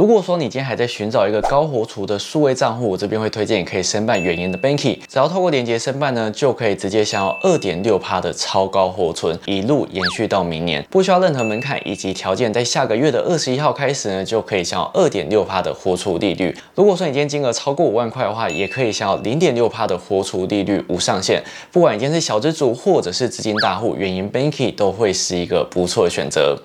如果说你今天还在寻找一个高活储的数位账户，我这边会推荐你可以申办远银的 Banky，只要透过连接申办呢，就可以直接享有二点六趴的超高活存，一路延续到明年，不需要任何门槛以及条件，在下个月的二十一号开始呢，就可以享有二点六趴的活储利率。如果说你今天金额超过五万块的话，也可以享有零点六趴的活储利率无上限。不管你今天是小资主或者是资金大户，远银 Banky 都会是一个不错的选择。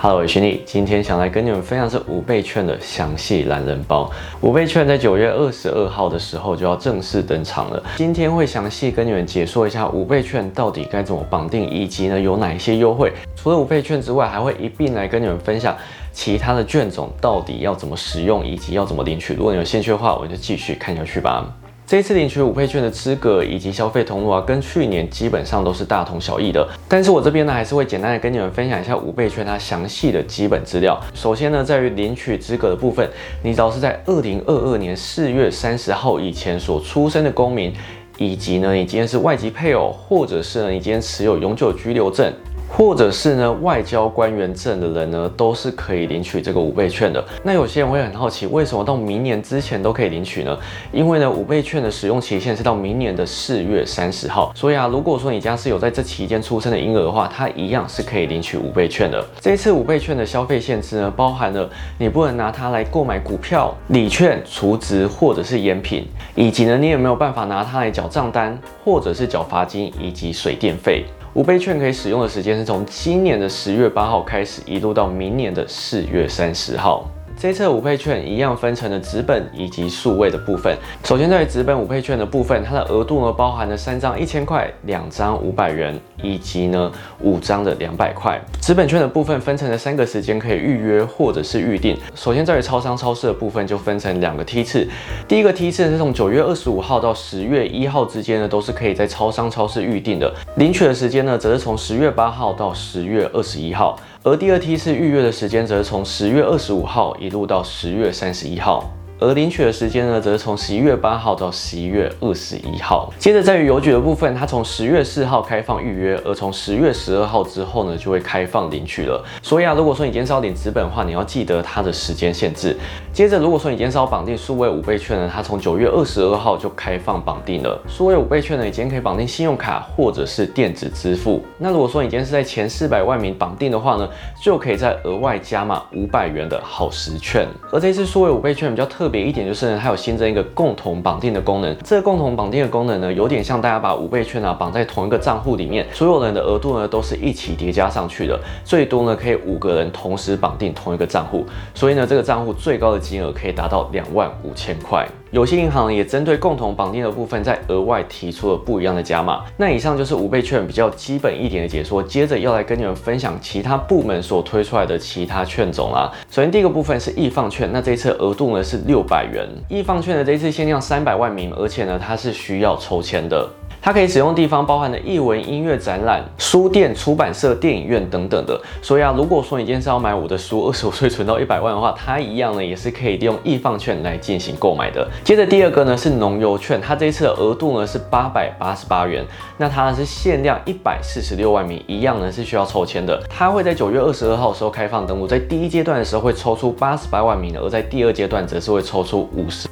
Hello，我是徐今天想来跟你们分享是五倍券的详细懒人包。五倍券在九月二十二号的时候就要正式登场了。今天会详细跟你们解说一下五倍券到底该怎么绑定，以及呢有哪一些优惠。除了五倍券之外，还会一并来跟你们分享其他的券种到底要怎么使用，以及要怎么领取。如果你有兴趣的话，我就继续看下去吧。这一次领取五倍券的资格以及消费通路啊，跟去年基本上都是大同小异的。但是我这边呢，还是会简单的跟你们分享一下五倍券它详细的基本资料。首先呢，在于领取资格的部分，你只要是在二零二二年四月三十号以前所出生的公民，以及呢，你今天是外籍配偶，或者是呢，你今天持有永久居留证。或者是呢，外交官员证的人呢，都是可以领取这个五倍券的。那有些人会很好奇，为什么到明年之前都可以领取呢？因为呢，五倍券的使用期限是到明年的四月三十号。所以啊，如果说你家是有在这期间出生的婴儿的话，它一样是可以领取五倍券的。这一次五倍券的消费限制呢，包含了你不能拿它来购买股票、礼券、储值或者是烟品，以及呢，你有没有办法拿它来缴账单，或者是缴罚金以及水电费。五倍券可以使用的时间是从今年的十月八号开始，一路到明年的四月三十号。这次五倍券一样分成了纸本以及数位的部分。首先在纸本五倍券的部分，它的额度呢包含了三张一千块、两张五百元以及呢五张的两百块。纸本券的部分分成了三个时间可以预约或者是预定。首先在于超商超市的部分就分成两个梯次，第一个梯次是从九月二十五号到十月一号之间呢都是可以在超商超市预定的，领取的时间呢则是从十月八号到十月二十一号。而第二梯次预约的时间则从十月二十五号一路到十月三十一号。而领取的时间呢，则是从十一月八号到十一月二十一号。接着在于邮局的部分，它从十月四号开放预约，而从十月十二号之后呢，就会开放领取了。所以啊，如果说你今天是要领纸本的话，你要记得它的时间限制。接着，如果说你今天是要绑定数位五倍券呢，它从九月二十二号就开放绑定了。数位五倍券呢，你今天可以绑定信用卡或者是电子支付。那如果说你今天是在前四百万名绑定的话呢，就可以再额外加码五百元的好时券。而这次数位五倍券比较特。特别一点就是呢，它有新增一个共同绑定的功能。这个共同绑定的功能呢，有点像大家把五倍券啊绑在同一个账户里面，所有人的额度呢都是一起叠加上去的，最多呢可以五个人同时绑定同一个账户，所以呢这个账户最高的金额可以达到两万五千块。有些银行也针对共同绑定的部分，在额外提出了不一样的加码。那以上就是五倍券比较基本一点的解说。接着要来跟你们分享其他部门所推出来的其他券种啦。首先第一个部分是易放券，那这一次额度呢是六百元。易放券的这一次限量三百万名，而且呢它是需要抽签的。它可以使用地方包含的艺文、音乐展览、书店、出版社、电影院等等的。所以啊，如果说你今天是要买我的书，二十五岁存到一百万的话，它一样呢也是可以利用易放券来进行购买的。接着第二个呢是农游券，它这一次的额度呢是八百八十八元，那它是限量一百四十六万名，一样呢是需要抽签的。它会在九月二十二号时候开放登录，在第一阶段的时候会抽出八十八万名，而在第二阶段则是会抽出五十。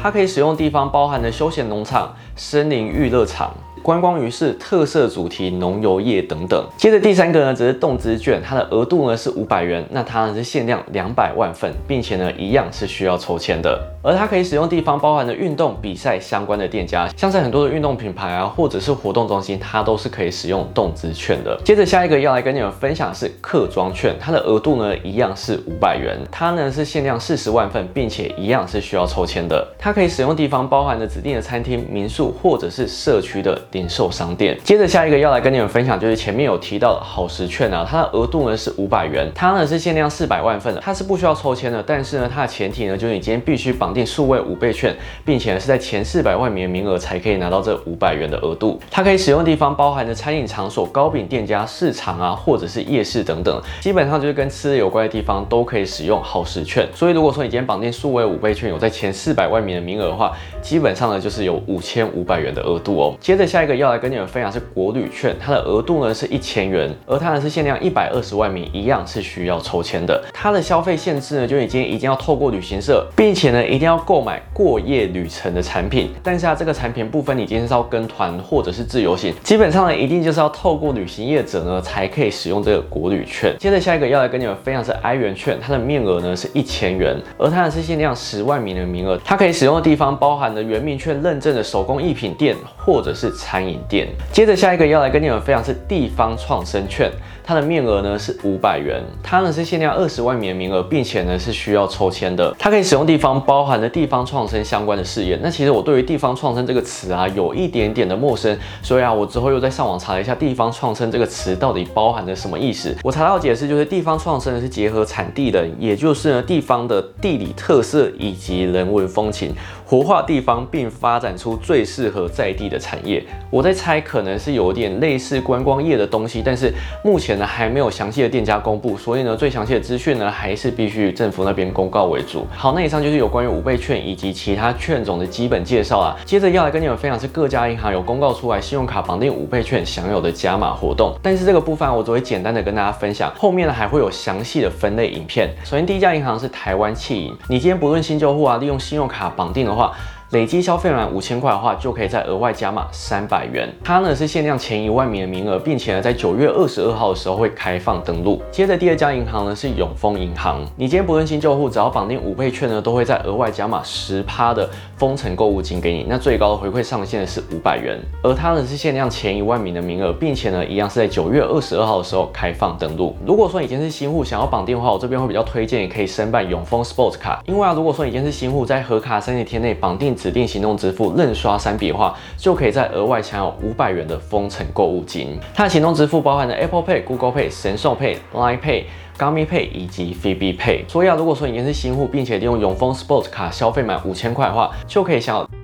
它可以使用地方包含的休闲农场、森林娱乐场。观光鱼市特色主题农游业等等。接着第三个呢，则是动资券，它的额度呢是五百元，那它呢是限量两百万份，并且呢一样是需要抽签的。而它可以使用地方包含的运动比赛相关的店家，像是很多的运动品牌啊，或者是活动中心，它都是可以使用动资券的。接着下一个要来跟你们分享的是客庄券，它的额度呢一样是五百元，它呢是限量四十万份，并且一样是需要抽签的。它可以使用地方包含的指定的餐厅、民宿或者是社区的。零售商店。接着下一个要来跟你们分享，就是前面有提到的好时券啊，它的额度呢是五百元，它呢是限量四百万份的，它是不需要抽签的，但是呢它的前提呢就是你今天必须绑定数位五倍券，并且呢是在前四百万名的名额才可以拿到这五百元的额度。它可以使用的地方包含着餐饮场所、糕饼店家、市场啊，或者是夜市等等，基本上就是跟吃有关的地方都可以使用好时券。所以如果说你今天绑定数位五倍券，有在前四百万名的名额的话，基本上呢就是有五千五百元的额度哦。接着下下一个要来跟你们分享是国旅券，它的额度呢是一千元，而它呢是限量一百二十万名，一样是需要抽签的。它的消费限制呢就已经一定要透过旅行社，并且呢一定要购买过夜旅程的产品。但是啊这个产品部分你今天是要跟团或者是自由行，基本上呢一定就是要透过旅行业者呢才可以使用这个国旅券。接着下一个要来跟你们分享是 i 元券，它的面额呢是一千元，而它呢是限量十万名的名额，它可以使用的地方包含了原名券认证的手工艺品店或者是餐饮店。接着下一个要来跟你们分享是地方创生券，它的面额呢是五百元，它呢是限量二十万名名额，并且呢是需要抽签的。它可以使用地方包含了地方创生相关的事业。那其实我对于地方创生这个词啊有一点点的陌生，所以啊我之后又在上网查了一下地方创生这个词到底包含着什么意思。我查到解释就是地方创生是结合产地的，也就是呢地方的地理特色以及人文风情。活化地方，并发展出最适合在地的产业。我在猜，可能是有点类似观光业的东西，但是目前呢还没有详细的店家公布，所以呢最详细的资讯呢还是必须政府那边公告为主。好，那以上就是有关于五倍券以及其他券种的基本介绍啦。接着要来跟你们分享是各家银行有公告出来信用卡绑定五倍券享有的加码活动，但是这个部分我只会简单的跟大家分享，后面呢还会有详细的分类影片。首先第一家银行是台湾汽银，你今天不论新旧户啊，利用信用卡绑定的话。话累计消费满五千块的话，就可以再额外加码三百元。它呢是限量前一万名的名额，并且呢在九月二十二号的时候会开放登录。接着第二家银行呢是永丰银行，你今天不论新旧户，只要绑定五倍券呢，都会再额外加码十趴的封城购物金给你。那最高的回馈上限是五百元，而它呢是限量前一万名的名额，并且呢一样是在九月二十二号的时候开放登录。如果说已经是新户，想要绑定的话，我这边会比较推荐，也可以申办永丰 Sports 卡，因为啊如果说已经是新户，在核卡三十天内绑定。指定行动支付任刷三笔的话，就可以再额外享有五百元的封城购物金。它的行动支付包含了 Apple Pay、Google Pay、神送 Pay、Line Pay、Gami Pay 以及 f i b i Pay。所以啊，如果说你是新户，并且利用永丰 Sports 卡消费满五千块的话，就可以享有。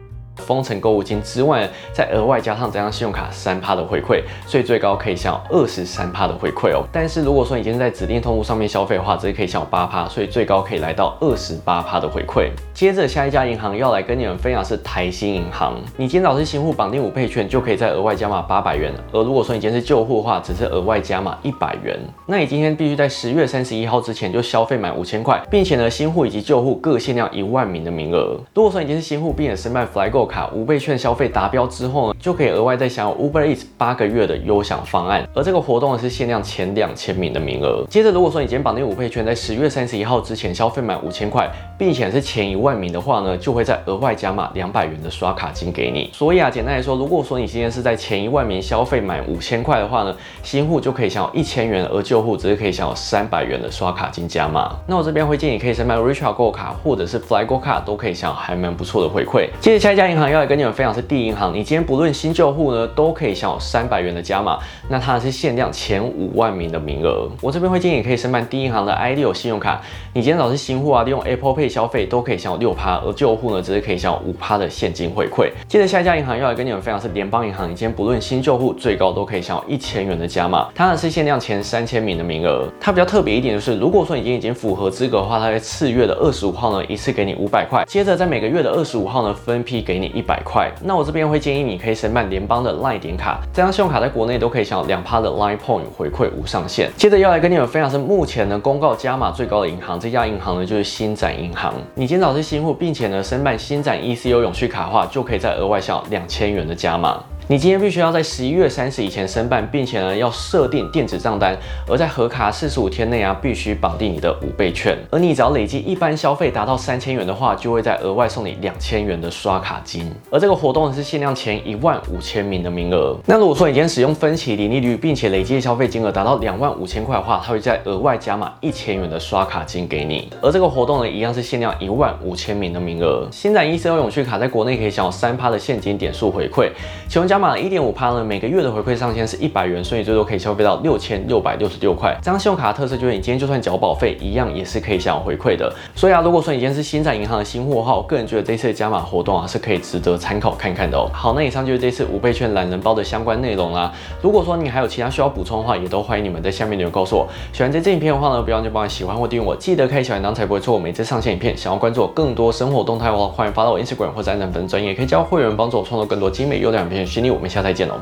封城购物金之外，再额外加上这张信用卡三趴的回馈，所以最高可以享有二十三趴的回馈哦。但是如果说你今天在指定通路上面消费的话，直接可以享有八趴，所以最高可以来到二十八趴的回馈。接着下一家银行要来跟你们分享是台新银行，你今天早是新户绑定五倍券，就可以再额外加码八百元。而如果说你今天是旧户的话，只是额外加码一百元。那你今天必须在十月三十一号之前就消费满五千块，并且呢新户以及旧户各限量一万名的名额。如果说你今天是新户，并且申办 FlyGo 卡五倍券消费达标之后呢，就可以额外再享有 Uber Eats 八个月的优享方案，而这个活动呢是限量前两千名的名额。接着，如果说你今天绑定五倍券，在十月三十一号之前消费满五千块，并且是前一万名的话呢，就会再额外加码两百元的刷卡金给你。所以啊，简单来说，如果说你今天是在前一万名消费满五千块的话呢，新户就可以享有一千元，而旧户只是可以享有三百元的刷卡金加码。那我这边会建议你可以申办 Richard Go 卡或者是 FlyGo 卡，都可以享有还蛮不错的回馈。接着下一家银行要来跟你们分享。是第一银行，你今天不论新旧户呢，都可以享有三百元的加码。那它是限量前五万名的名额。我这边会建议你可以申办第一银行的 i 六信用卡。你今天早是新户啊，利用 Apple Pay 消费都可以享有六趴，而旧户呢，只是可以享有五趴的现金回馈。接着下一家银行要来跟你们分享是联邦银行，你今天不论新旧户，最高都可以享有一千元的加码。它呢是限量前三千名的名额。它比较特别一点就是，如果说你今天已经符合资格的话，它在次月的二十五号呢，一次给你五百块。接着在每个月的二十五号呢，分批给你一百块。那我这边会建议你可以申办联邦的 Line 点卡，这张信用卡在国内都可以享有两趴的 Line Point 回馈无上限。接着要来跟你们分享是目前呢公告加码最高的银行，这家银行呢就是新展银行。你今天早是新户，并且呢申办新展 ECU 永续卡的话，就可以再额外享两千元的加码。你今天必须要在十一月三十以前申办，并且呢要设定电子账单，而在核卡四十五天内啊，必须绑定你的五倍券。而你只要累计一般消费达到三千元的话，就会再额外送你两千元的刷卡金。而这个活动是限量前一万五千名的名额。那如果说你今天使用分期零利率，并且累计消费金额达到两万五千块的话，它会再额外加码一千元的刷卡金给你。而这个活动呢，一样是限量一万五千名的名额。新展 ECO 永续卡在国内可以享有三趴的现金点数回馈，其中加加码一点五趴呢，每个月的回馈上限是一百元，所以最多可以消费到六千六百六十六块。这张信用卡的特色就是你今天就算缴保费，一样也是可以享有回馈的。所以啊，如果说你今天是新展银行的新户的话，我个人觉得这次的加码活动啊是可以值得参考看看的哦。好，那以上就是这次五倍券懒人包的相关内容啦。如果说你还有其他需要补充的话，也都欢迎你们在下面留言告诉我。喜欢这支影片的话呢，不要忘记帮我喜欢或订阅我，记得开小铃铛才不会错过每次上线影片。想要关注我更多生活动态的话，欢迎发到我 Instagram 或者按赞粉专业，可以交会员帮助我创作更多精美优良影片。我们下次再见喽，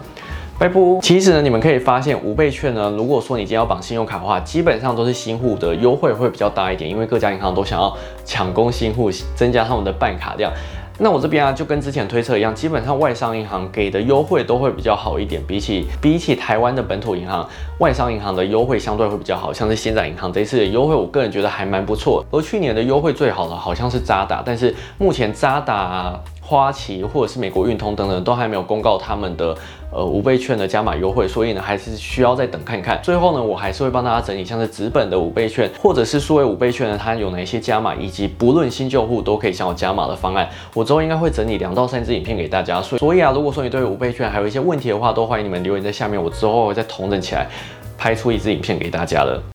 拜拜。其实呢，你们可以发现五倍券呢，如果说你今天要绑信用卡的话，基本上都是新户的优惠会比较大一点，因为各家银行都想要抢攻新户，增加他们的办卡量。那我这边啊，就跟之前推测一样，基本上外商银行给的优惠都会比较好一点，比起比起台湾的本土银行，外商银行的优惠相对会比较好，像是新展银行这次的优惠，我个人觉得还蛮不错。而去年的优惠最好的好像是渣打，但是目前渣打。花旗或者是美国运通等等都还没有公告他们的呃五倍券的加码优惠，所以呢还是需要再等看看。最后呢，我还是会帮大家整理像是纸本的五倍券或者是数位五倍券呢，它有哪些加码，以及不论新旧户都可以享有加码的方案。我之后应该会整理两到三支影片给大家。所以啊，如果说你对五倍券还有一些问题的话，都欢迎你们留言在下面，我之后会再同整起来拍出一支影片给大家了。